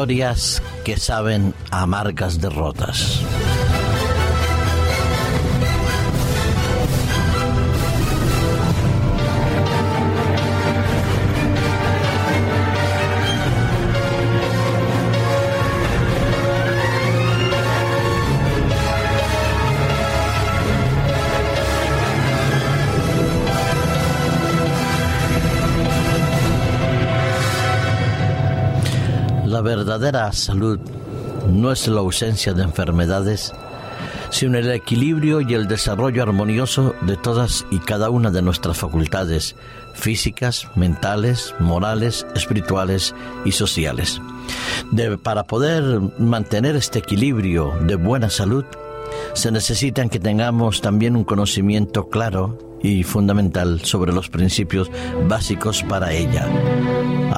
Victorias que saben a amargas derrotas. La verdadera salud no es la ausencia de enfermedades, sino el equilibrio y el desarrollo armonioso de todas y cada una de nuestras facultades físicas, mentales, morales, espirituales y sociales. para poder mantener este equilibrio de buena salud, se necesitan que tengamos también un conocimiento claro y fundamental sobre los principios básicos para ella.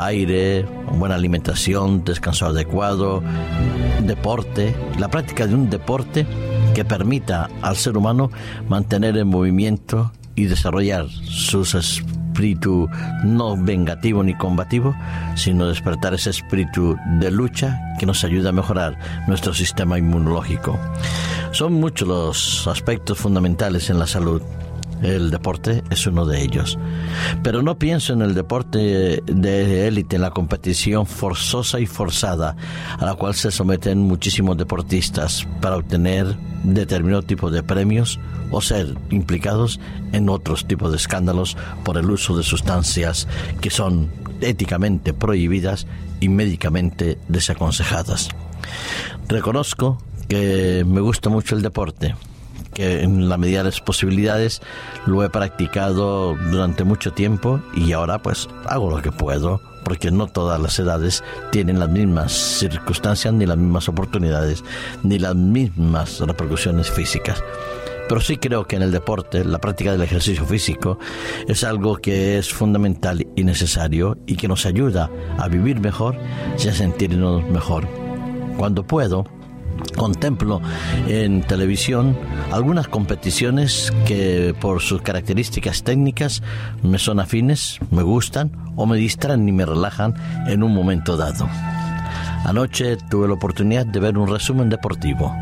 Aire, buena alimentación, descanso adecuado, deporte, la práctica de un deporte que permita al ser humano mantener en movimiento y desarrollar sus espíritu no vengativo ni combativo, sino despertar ese espíritu de lucha que nos ayuda a mejorar nuestro sistema inmunológico. Son muchos los aspectos fundamentales en la salud el deporte es uno de ellos. Pero no pienso en el deporte de élite, en la competición forzosa y forzada a la cual se someten muchísimos deportistas para obtener determinado tipo de premios o ser implicados en otros tipos de escándalos por el uso de sustancias que son éticamente prohibidas y médicamente desaconsejadas. Reconozco que me gusta mucho el deporte, que en la medida de las posibilidades lo he practicado durante mucho tiempo y ahora pues hago lo que puedo porque no todas las edades tienen las mismas circunstancias ni las mismas oportunidades ni las mismas repercusiones físicas. Pero sí creo que en el deporte, la práctica del ejercicio físico es algo que es fundamental y necesario y que nos ayuda a vivir mejor y a sentirnos mejor. Cuando puedo, contemplo en televisión algunas competiciones que por sus características técnicas me son afines, me gustan o me distraen y me relajan en un momento dado. Anoche tuve la oportunidad de ver un resumen deportivo.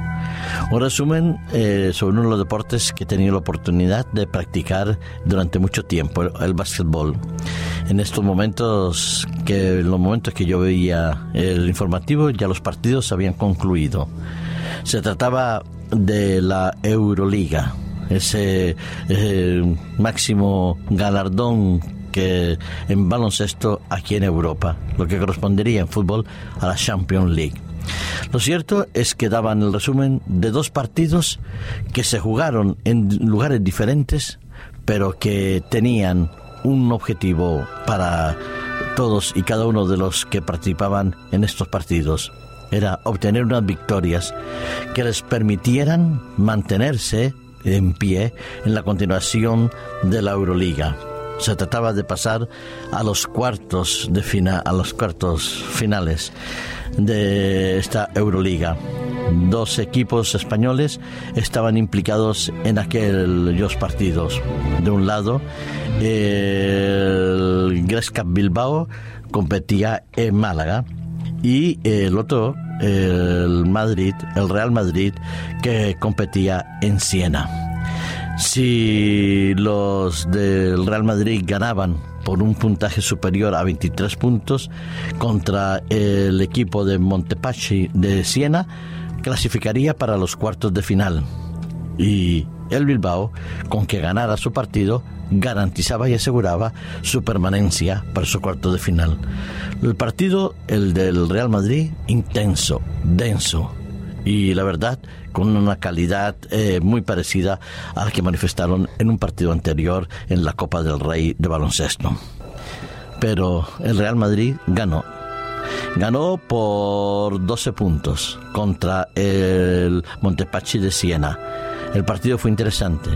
Un resumen eh, sobre uno de los deportes que he tenido la oportunidad de practicar durante mucho tiempo, el, el básquetbol. En estos momentos, que los momentos que yo veía el informativo, ya los partidos habían concluido. Se trataba de la Euroliga, ese eh, máximo galardón que en baloncesto aquí en Europa, lo que correspondería en fútbol a la Champions League. Lo cierto es que daban el resumen de dos partidos que se jugaron en lugares diferentes, pero que tenían un objetivo para todos y cada uno de los que participaban en estos partidos. Era obtener unas victorias que les permitieran mantenerse en pie en la continuación de la Euroliga. Se trataba de pasar a los cuartos de final, a los cuartos finales de esta Euroliga. Dos equipos españoles estaban implicados en aquellos partidos. De un lado, el Gresca Bilbao competía en Málaga y el otro, el Madrid, el Real Madrid, que competía en Siena. Si los del Real Madrid ganaban por un puntaje superior a 23 puntos contra el equipo de Montepaschi de Siena, clasificaría para los cuartos de final. Y el Bilbao, con que ganara su partido, garantizaba y aseguraba su permanencia para su cuarto de final. El partido, el del Real Madrid, intenso, denso y la verdad con una calidad eh, muy parecida a la que manifestaron en un partido anterior en la Copa del Rey de baloncesto. Pero el Real Madrid ganó. Ganó por 12 puntos contra el Montepaschi de Siena. El partido fue interesante.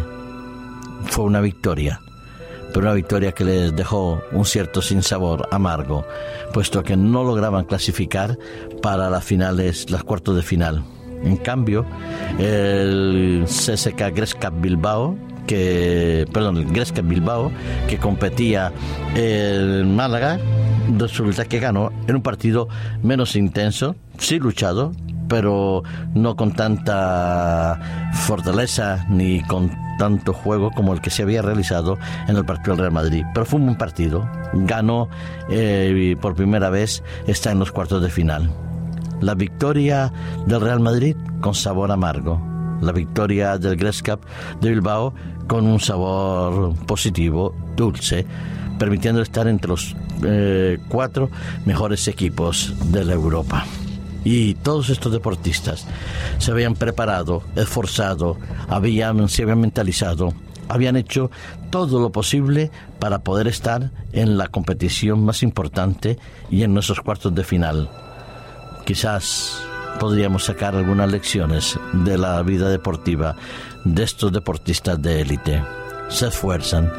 Fue una victoria pero una victoria que les dejó un cierto sinsabor amargo, puesto que no lograban clasificar para las finales, las cuartos de final. En cambio, el CSK Gresca Bilbao, que, perdón, el Gresca Bilbao, que competía en Málaga, resulta que ganó en un partido menos intenso, sí luchado, pero no con tanta fortaleza ni con tanto juego como el que se había realizado en el partido del Real Madrid. Pero fue un buen partido, ganó eh, y por primera vez está en los cuartos de final. La victoria del Real Madrid con sabor amargo, la victoria del Gress Cup de Bilbao con un sabor positivo, dulce, permitiendo estar entre los eh, cuatro mejores equipos de la Europa. Y todos estos deportistas se habían preparado, esforzado, habían, se habían mentalizado, habían hecho todo lo posible para poder estar en la competición más importante y en nuestros cuartos de final. Quizás podríamos sacar algunas lecciones de la vida deportiva de estos deportistas de élite. Se esfuerzan,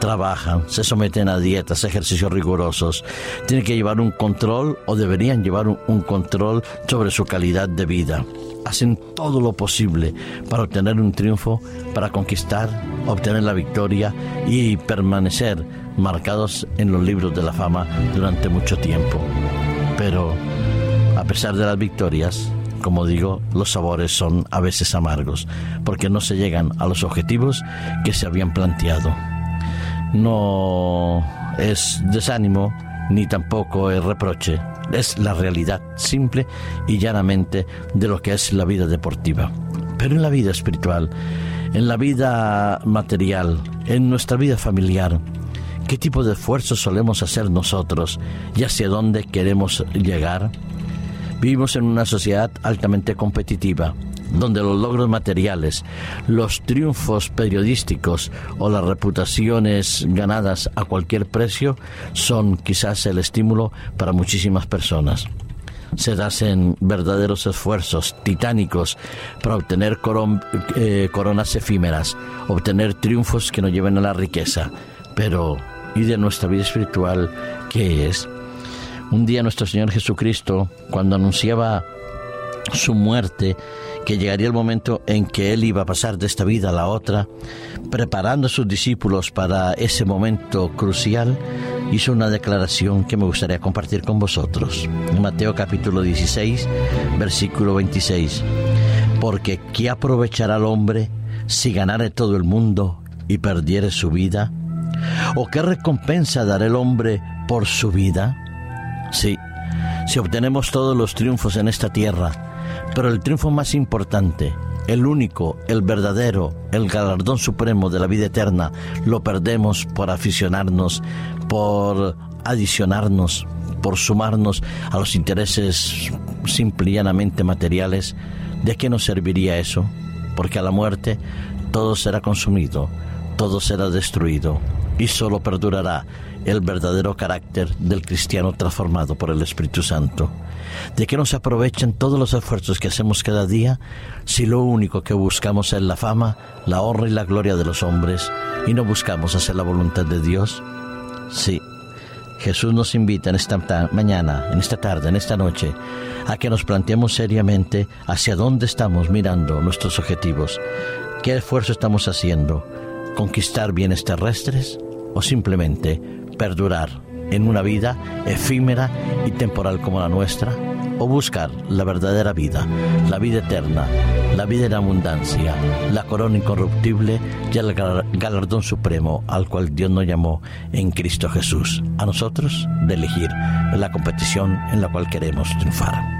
trabajan, se someten a dietas, ejercicios rigurosos, tienen que llevar un control o deberían llevar un, control sobre su calidad de vida. Hacen todo lo posible para obtener un triunfo, para conquistar, obtener la victoria y permanecer marcados en los libros de la fama durante mucho tiempo. Pero, pesar de las victorias, como digo, los sabores son a veces amargos, porque no se llegan a los objetivos que se habían planteado no es desánimo ni tampoco es reproche, es la realidad simple y llanamente de lo que es la vida deportiva. Pero en la vida espiritual, en la vida material, en nuestra vida familiar, ¿qué tipo de esfuerzo solemos hacer nosotros y hacia dónde queremos llegar? Vivimos en una sociedad altamente competitiva donde los logros materiales, los triunfos periodísticos o las reputaciones ganadas a cualquier precio son quizás el estímulo para muchísimas personas. Se hacen verdaderos esfuerzos titánicos para obtener eh, coronas efímeras, obtener triunfos que nos lleven a la riqueza. Pero, ¿y de nuestra vida espiritual qué es? Un día nuestro Señor Jesucristo, cuando anunciaba su muerte, que llegaría el momento en que él iba a pasar de esta vida a la otra, preparando a sus discípulos para ese momento crucial, hizo una declaración que me gustaría compartir con vosotros. Mateo capítulo 16, versículo 26. Porque ¿qué aprovechará el hombre si ganare todo el mundo y perdiere su vida? ¿O qué recompensa dará el hombre por su vida? Sí, si obtenemos todos los triunfos en esta tierra, pero el triunfo más importante, el único, el verdadero, el galardón supremo de la vida eterna, lo perdemos por aficionarnos, por adicionarnos, por sumarnos a los intereses simple y llanamente materiales. ¿De qué nos serviría eso? Porque a la muerte todo será consumido, todo será destruido y solo perdurará el verdadero carácter del cristiano transformado por el Espíritu Santo. ¿De qué nos aprovechan todos los esfuerzos que hacemos cada día si lo único que buscamos es la fama, la honra y la gloria de los hombres y no buscamos hacer la voluntad de Dios? Sí, Jesús nos invita en esta mañana, en esta tarde, en esta noche, a que nos planteemos seriamente hacia dónde estamos mirando nuestros objetivos. ¿Qué esfuerzo estamos haciendo? ¿Conquistar bienes terrestres o simplemente perdurar en una vida efímera y temporal como la nuestra? ¿O buscar la verdadera vida, la vida eterna, la vida en abundancia, la corona incorruptible y el galardón supremo al cual Dios nos llamó en Cristo Jesús? A nosotros de elegir la competición en la cual queremos triunfar.